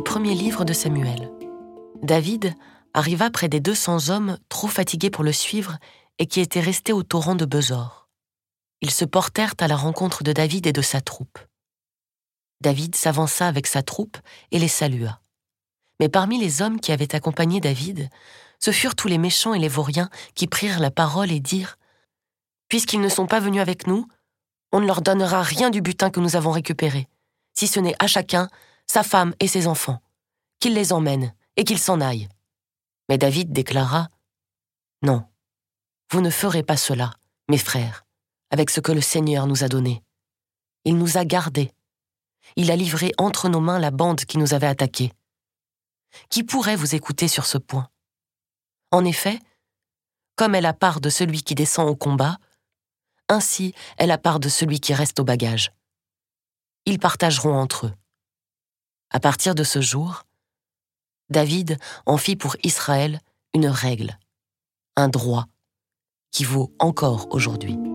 du premier livre de Samuel. David arriva près des 200 hommes trop fatigués pour le suivre et qui étaient restés au torrent de Besor. Ils se portèrent à la rencontre de David et de sa troupe. David s'avança avec sa troupe et les salua. Mais parmi les hommes qui avaient accompagné David, ce furent tous les méchants et les vauriens qui prirent la parole et dirent Puisqu'ils ne sont pas venus avec nous, on ne leur donnera rien du butin que nous avons récupéré, si ce n'est à chacun sa femme et ses enfants, qu'ils les emmènent et qu'ils s'en aillent. Mais David déclara Non, vous ne ferez pas cela, mes frères, avec ce que le Seigneur nous a donné. Il nous a gardés. Il a livré entre nos mains la bande qui nous avait attaqués. Qui pourrait vous écouter sur ce point? En effet, comme est la part de celui qui descend au combat, ainsi est la part de celui qui reste au bagage. Ils partageront entre eux. À partir de ce jour, David en fit pour Israël une règle, un droit, qui vaut encore aujourd'hui.